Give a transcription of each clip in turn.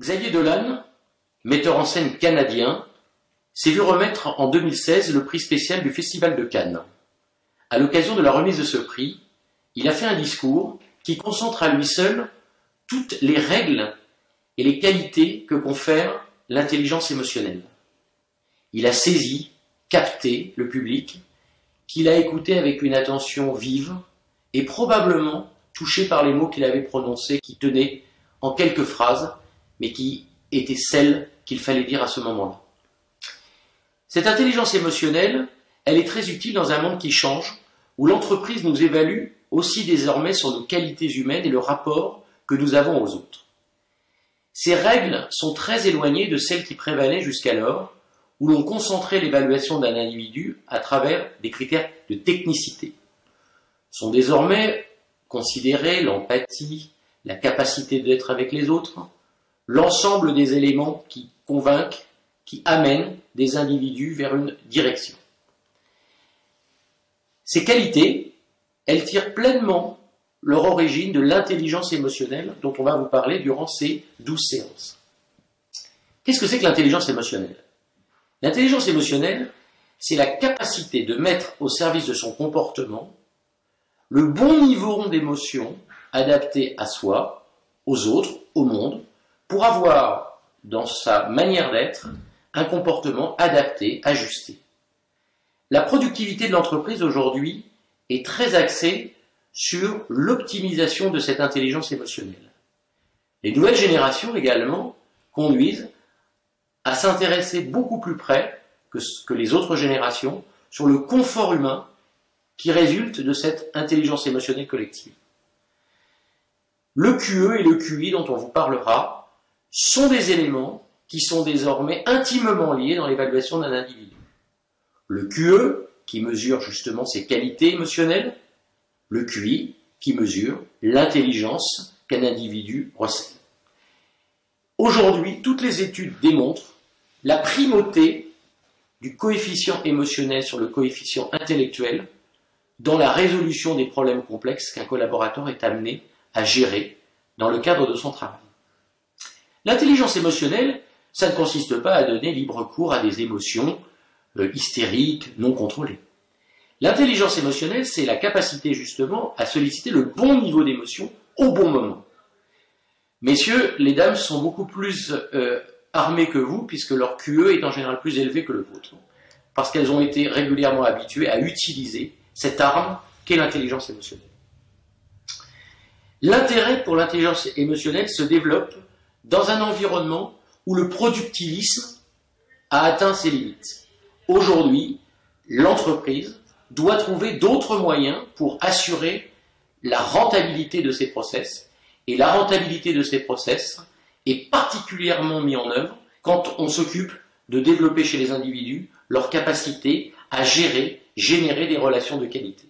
Xavier Dolan, metteur en scène canadien, s'est vu remettre en 2016 le prix spécial du Festival de Cannes. À l'occasion de la remise de ce prix, il a fait un discours qui concentre à lui seul toutes les règles et les qualités que confère l'intelligence émotionnelle. Il a saisi, capté le public, qu'il a écouté avec une attention vive et probablement touché par les mots qu'il avait prononcés qui tenaient en quelques phrases, mais qui étaient celles qu'il fallait dire à ce moment-là. Cette intelligence émotionnelle, elle est très utile dans un monde qui change, où l'entreprise nous évalue aussi désormais sur nos qualités humaines et le rapport que nous avons aux autres. Ces règles sont très éloignées de celles qui prévalaient jusqu'alors, où l'on concentrait l'évaluation d'un individu à travers des critères de technicité. Sont désormais considérés l'empathie, la capacité d'être avec les autres, l'ensemble des éléments qui convainquent, qui amènent des individus vers une direction. Ces qualités, elles tirent pleinement leur origine de l'intelligence émotionnelle dont on va vous parler durant ces douze séances. Qu'est-ce que c'est que l'intelligence émotionnelle? L'intelligence émotionnelle, c'est la capacité de mettre au service de son comportement le bon niveau d'émotion adapté à soi, aux autres, au monde, pour avoir dans sa manière d'être un comportement adapté, ajusté. La productivité de l'entreprise aujourd'hui est très axée sur l'optimisation de cette intelligence émotionnelle. Les nouvelles générations également conduisent à s'intéresser beaucoup plus près que, que les autres générations sur le confort humain qui résulte de cette intelligence émotionnelle collective. Le QE et le QI dont on vous parlera sont des éléments qui sont désormais intimement liés dans l'évaluation d'un individu. Le QE, qui mesure justement ses qualités émotionnelles, le QI, qui mesure l'intelligence qu'un individu recèle. Aujourd'hui, toutes les études démontrent la primauté du coefficient émotionnel sur le coefficient intellectuel dans la résolution des problèmes complexes qu'un collaborateur est amené à gérer dans le cadre de son travail. L'intelligence émotionnelle, ça ne consiste pas à donner libre cours à des émotions euh, hystériques, non contrôlées. L'intelligence émotionnelle, c'est la capacité justement à solliciter le bon niveau d'émotion au bon moment. Messieurs, les dames sont beaucoup plus euh, armées que vous, puisque leur QE est en général plus élevé que le vôtre, parce qu'elles ont été régulièrement habituées à utiliser cette arme qu'est l'intelligence émotionnelle. L'intérêt pour l'intelligence émotionnelle se développe dans un environnement où le productivisme a atteint ses limites. Aujourd'hui, l'entreprise doit trouver d'autres moyens pour assurer la rentabilité de ses process. Et la rentabilité de ces process est particulièrement mise en œuvre quand on s'occupe de développer chez les individus leur capacité à gérer générer des relations de qualité.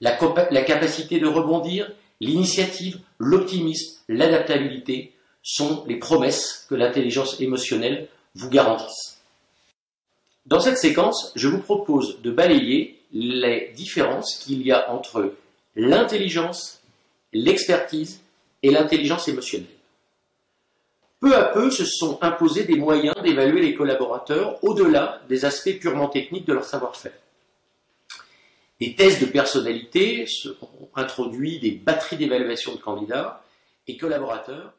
La, la capacité de rebondir, l'initiative, l'optimisme, l'adaptabilité sont les promesses que l'intelligence émotionnelle vous garantisse. Dans cette séquence, je vous propose de balayer les différences qu'il y a entre l'intelligence, l'expertise et l'intelligence émotionnelle. Peu à peu se sont imposés des moyens d'évaluer les collaborateurs au-delà des aspects purement techniques de leur savoir-faire. Des tests de personnalité ont introduit des batteries d'évaluation de candidats et collaborateurs